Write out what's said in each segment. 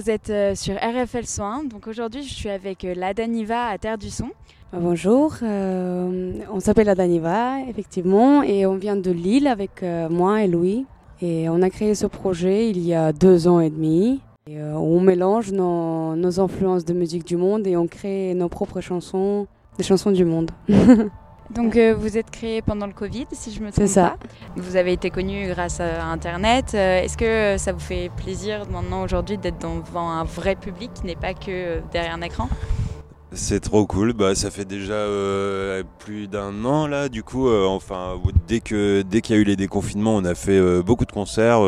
vous êtes euh, sur RFL Soin. Donc aujourd'hui, je suis avec euh, la Daniva à Terre du Son. Bah, bonjour, euh, on s'appelle la Daniva, effectivement, et on vient de Lille avec moi et Louis. Et on a créé ce projet il y a deux ans et demi. On mélange nos influences de musique du monde et on crée nos propres chansons, des chansons du monde. Donc euh, vous êtes créé pendant le Covid, si je me trompe C'est ça. Vous avez été connu grâce à Internet. Euh, est-ce que ça vous fait plaisir maintenant aujourd'hui d'être devant un vrai public qui n'est pas que euh, derrière un écran? C'est trop cool, bah, ça fait déjà plus d'un an là, du coup, enfin, dès que dès qu'il y a eu les déconfinements, on a fait beaucoup de concerts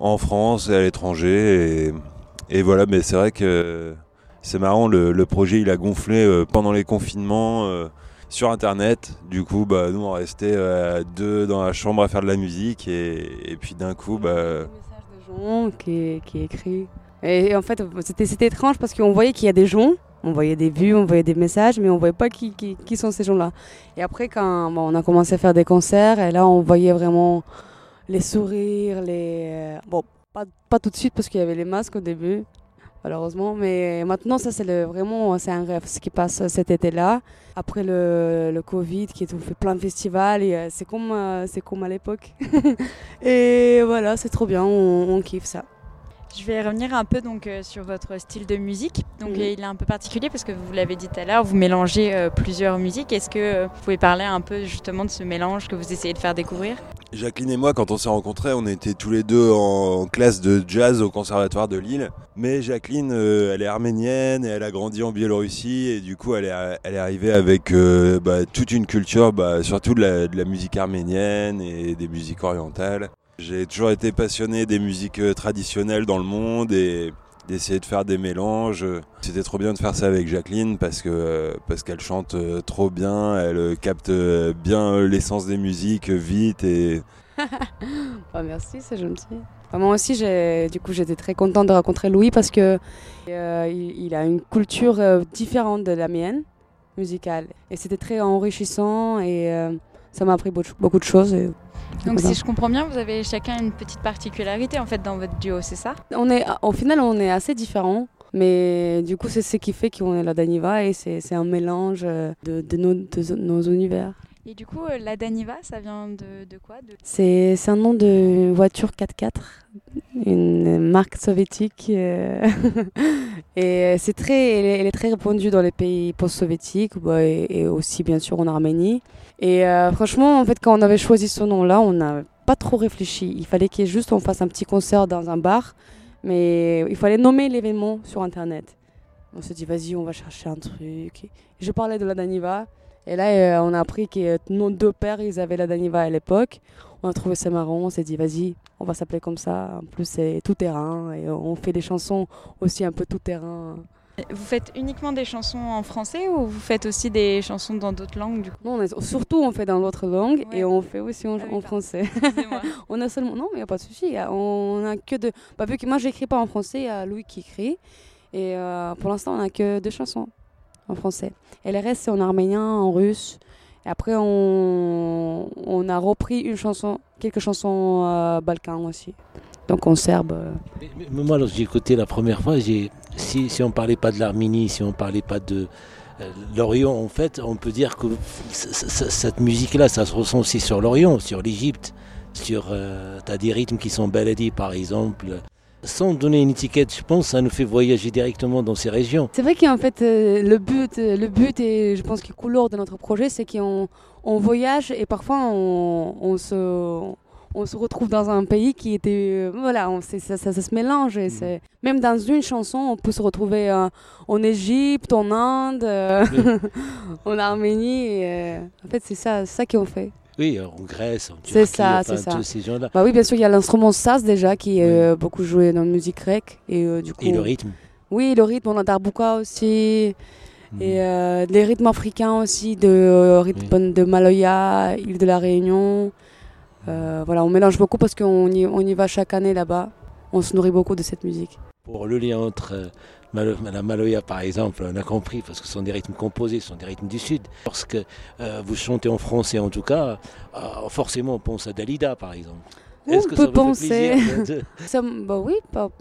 en France et à l'étranger, et, voilà, mais c'est vrai que c'est marrant, le, le, projet il a gonflé pendant les confinements sur internet. Du coup, bah, nous on restait euh, deux dans la chambre à faire de la musique et, puis d'un coup, bah. Un message de gens qui, qui écrit. Et en fait, c'était étrange parce qu'on voyait qu'il y a des gens, on voyait des vues, on voyait des messages, mais on voyait pas qui, qui, qui sont ces gens-là. Et après, quand on a commencé à faire des concerts, et là, on voyait vraiment les sourires, les. Euh, bon, pas, pas tout de suite parce qu'il y avait les masques au début, malheureusement. Mais maintenant, ça, c'est vraiment c'est un rêve, ce qui passe cet été-là. Après le, le, Covid, qui ont fait plein de festivals, euh, c'est comme, euh, c'est comme à l'époque. et voilà, c'est trop bien, on, kiffe ça. Je vais revenir un peu donc euh, sur votre style de musique. Donc il est un peu particulier parce que vous l'avez dit tout à l'heure, vous mélangez plusieurs musiques. Est-ce que vous pouvez parler un peu justement de ce mélange que vous essayez de faire découvrir? Jacqueline et moi, quand on s'est rencontrés, on était tous les deux en classe de jazz au conservatoire de Lille. Mais Jacqueline, euh, elle est arménienne et elle a grandi en Biélorussie et du coup, elle est, elle est arrivée avec euh, bah, toute une culture, bah, surtout de la, de la, musique arménienne et des musiques orientales. J'ai toujours été passionné des musiques euh, traditionnelles dans le monde et d'essayer de faire des mélanges. C'était trop bien de faire ça avec Jacqueline parce que parce qu'elle chante euh, trop bien, elle euh, capte euh, bien l'essence des musiques vite et. oh, merci, c'est gentil. moi aussi, du coup, j'étais très contente de rencontrer Louis parce que il, a une culture différente de la mienne musicale et c'était très enrichissant et ça m'a appris beaucoup de choses. Donc si je comprends bien, vous avez chacun une petite particularité en fait dans votre duo, c'est ça? On est, Au final, on est assez différents. Mais du coup, c'est ce qui fait qu'on est la Daniva et c'est un mélange de, de, nos, de, nos, univers. Et du coup, euh, la Daniva, ça vient de, de quoi? C'est un nom de voiture 4x4, une marque soviétique. Euh, et c'est très, elle est, très répandue dans les pays post-soviétiques bah, et, aussi bien sûr en Arménie. Et euh, franchement, en fait, quand on avait choisi ce nom-là, on n'a pas trop réfléchi. Il fallait qu'il juste on fasse un petit concert dans un bar, mais il fallait nommer l'événement sur Internet. On s'est dit, vas-y, on va chercher un truc. Je parlais de la Daniva. Et là, euh, on a appris que nos deux pères, ils avaient la Daniva à l'époque. On a trouvé ça marrant. On s'est dit, vas-y, on va s'appeler comme ça. En plus, c'est tout terrain. Et on fait des chansons aussi un peu tout terrain. Vous faites uniquement des chansons en français ou vous faites aussi des chansons dans d'autres langues du coup? Non, surtout on fait dans l'autre langue et on fait aussi en, ah français. on a seulement non, mais il n'y a pas de souci. On a que de. Bah, vu que moi j'écris pas en français, il y a Louis qui écrit et euh, pour l'instant on a que deux chansons en français. Et le reste, c'est en arménien, en russe. Et après, on, a repris une chanson, quelques chansons euh, balkans aussi. Donc en serbe. Euh. Moi, lorsque j'ai écouté la première fois, si, on ne parlait pas de l'Arménie, si on ne parlait pas de euh, l'Orient, en fait, on peut dire que cette musique-là, ça se ressent aussi sur l'Orient, sur l'Égypte. Sur, tu as des rythmes qui sont baladés, par exemple sans donner une étiquette, je pense, ça nous fait voyager directement dans ces régions. C'est vrai qu'en fait, euh, le but, euh, le but et je pense que couleur de notre projet, c'est qu'on on voyage et parfois on, se, on se retrouve dans un pays qui était, euh, voilà, on, ça, ça, ça, se mélange. Et mm. même dans une chanson, on peut se retrouver en Égypte, en Inde, en Arménie. en fait, c'est ça, ça qu'on fait. Oui, en Grèce, en Turquie, c'est ça, c'est ça. ces gens-là. Bah oui, bien sûr, il y a l'instrument sas déjà qui est euh, beaucoup joué dans la musique grecque. Et, euh, du coup, et le rythme Oui, le rythme, on a Darbuka aussi. Mhm. Et euh, les rythmes africains aussi, de, rythme de Maloya, île de la Réunion. voilà, on mélange beaucoup parce qu'on y, on y va chaque année là-bas. On se nourrit beaucoup de cette musique. Pour le lien entre la Maloya, par exemple, on a compris, parce que ce sont des rythmes composés, ce sont des rythmes du Sud. Lorsque euh, vous chantez en français, en tout cas, euh, forcément, on pense à Dalida, par exemple. On peut penser. plaisir de- Ça, bah oui,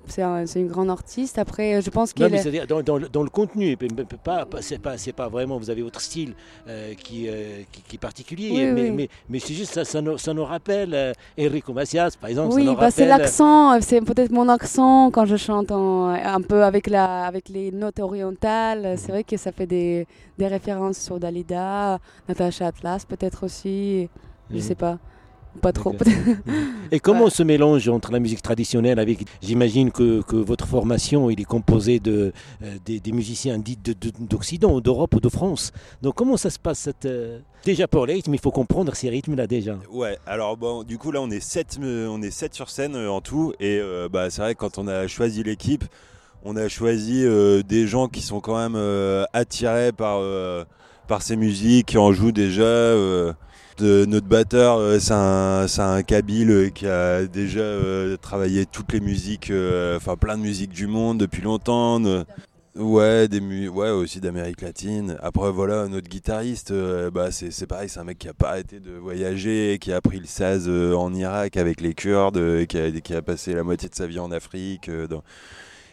c'est un- c'est une grande artiste. Après, je pense qu'elle est... dans, dans le- dans le contenu, pas, pas- c'est pas, c'est pas vraiment, vous avez votre style euh, qui, euh, qui, qui est particulier, Oui, mais, oui. mais, mais c'est juste ça, ça nous, ça nous rappelle euh, Enrico Macias, par exemple. Oui, bah, c'est rappelle- l'accent, c'est peut-être mon accent quand je chante en- un peu avec, la, avec les notes orientales. C'est vrai que ça fait des, des références sur Dalida, Natacha Atlas peut-être aussi, je Mhm. sais pas, pas trop. Et comment Ouais. on se mélange entre la musique traditionnelle avec. J'imagine que, que votre formation il est composé de, euh, des, des musiciens dits de- de- d'Occident, d'Europe ou de France. Donc comment ça se passe cette, euh, Déjà pour les rythmes, il faut comprendre ces rythmes-là déjà. Ouais, alors bon, du coup là on est 7 on est sept sur scène euh, en tout et euh, bah, c'est vrai que quand on a choisi l'équipe, on a choisi euh, des gens qui sont quand même euh, attirés par, euh, par ces musiques, qui en jouent déjà. Notre batteur, euh, c'est un, Kabyle euh, qui a déjà euh, travaillé toutes les musiques, enfin plein de musiques du monde depuis longtemps. Ouais, des ouais, aussi d'Amérique latine. Après, voilà, notre guitariste, bah, c'est pareil, c'est un mec qui a pas arrêté de voyager, qui a appris le saz en Irak avec les Kurdes, qui, a, passé la moitié de sa vie en Afrique.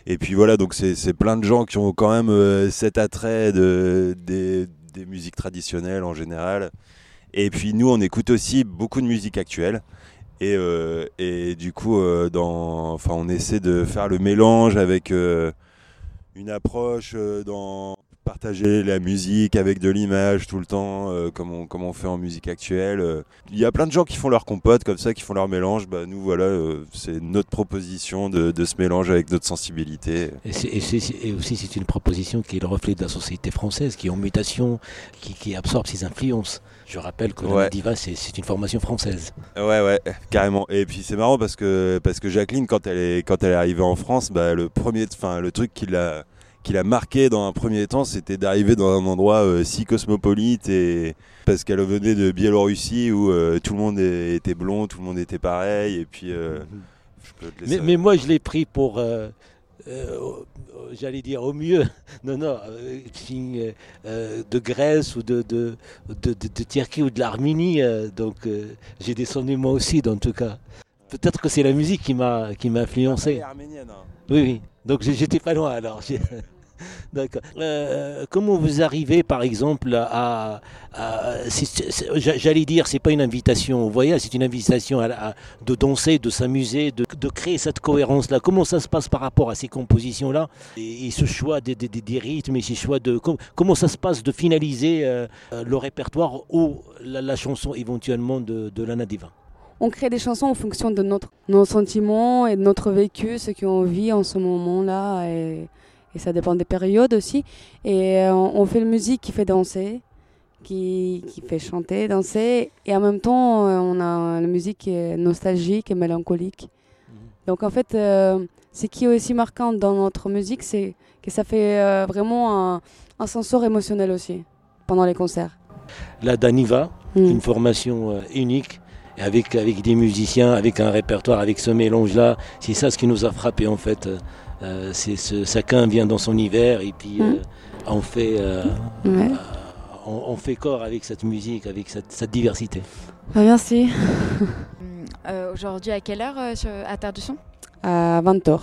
Et puis voilà, donc c'est plein de gens qui ont quand même cet attrait de, des, des musiques traditionnelles en général. Et puis nous, on écoute aussi beaucoup de musique actuelle. Et, euh, et du coup, euh, dans, enfin, on essaie de faire le mélange avec euh, une approche dans partager la musique avec de l'image tout le temps, euh, comme, on, comme on fait en musique actuelle. euh. Il y a plein de gens qui font leur compote comme ça, qui font leur mélange. Bah, nous, voilà, euh, c'est notre proposition de, de ce mélange avec notre sensibilité. Et, c'est- et c'est- et aussi, c'est une proposition qui est le reflet de la société française, qui est en mutation, qui, qui absorbe ses influences. Je rappelle que Ouais. Diva, c'est c'est une formation française. Ouais, ouais, carrément. Et puis c'est marrant parce que, parce que Jacqueline, quand elle est, quand elle est arrivée en France, bah, le, premier, enfin, le truc qui l'a, qui l'a marqué dans un premier temps, c'était d'arriver dans un endroit euh, si cosmopolite et parce qu'elle venait de Biélorussie où euh, tout le monde était blond, tout le monde était pareil. Et puis, euh, je peux te laisser. Mais, mais moi, je l'ai pris pour, euh, euh, j'allais dire, au mieux. Non, non, de Grèce ou de, de, de, de- de Turquie ou de l'Arménie. euh, donc, euh, j'ai descendu moi aussi, dans tout cas. Peut-être que c'est la musique qui m'a qui m'a influencé. arménienne. hein. Oui, oui. Donc j'étais pas loin alors. D'accord. Euh, comment vous arrivez, par exemple, à, j'allais dire, c'est pas une invitation au voyage, c'est une invitation à, à- de danser, de s'amuser, de, de créer cette cohérence-là. Comment ça se passe par rapport à ces compositions-là? Et, et ce choix des, des- rythmes et ce choix de com- comment ça se passe de finaliser euh, le répertoire ou la, la chanson éventuellement de, de Lana Diva. On crée des chansons en fonction de notre, nos sentiments et de notre vécu, ce qu'on vit en ce moment-là. Et, et ça dépend des périodes aussi. Et euh, on, on fait une musique qui fait danser, qui, qui fait chanter, danser. Et en même temps, euh, on a la musique qui est nostalgique et mélancolique. Donc en fait, euh, ce qui est aussi marquant dans notre musique, c'est que ça fait euh, vraiment un, un sensor émotionnel aussi pendant les concerts. La Daniva, Mm. une formation unique avec, avec des musiciens, avec un répertoire, avec ce mélange-là. C'est ça ce qui nous a frappé en fait. Euh, c'est ce, chacun vient dans son hiver et puis Mm. euh, on, fait, euh, Ouais. on, on fait corps avec cette musique, avec cette, cette diversité. Merci. Euh, Aujourd'hui, à quelle heure euh, sur- à Terre du Son? À 20h.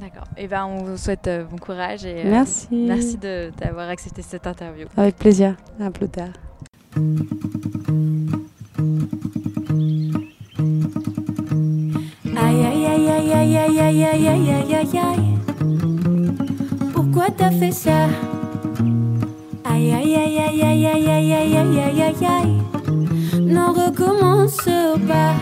D'accord. Et ben, on vous souhaite euh, bon courage et euh, Merci. merci de- d'avoir accepté cette interview. Avec plaisir. À plus tard. Aïe aïe aïe aïe aïe aïe aïe aïe aïe Pourquoi t'as fait ça Aïe aïe aïe aïe aïe aïe aïe aïe aïe aïe aïe aïe Non recommence pas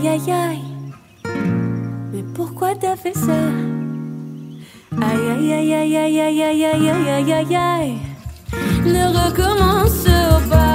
Aïe aïe aïe, mais pourquoi t'as fait ça? Aïe aïe aïe aïe aïe aïe aïe aïe aïe aïe aïe. Aïe, ne recommence pas.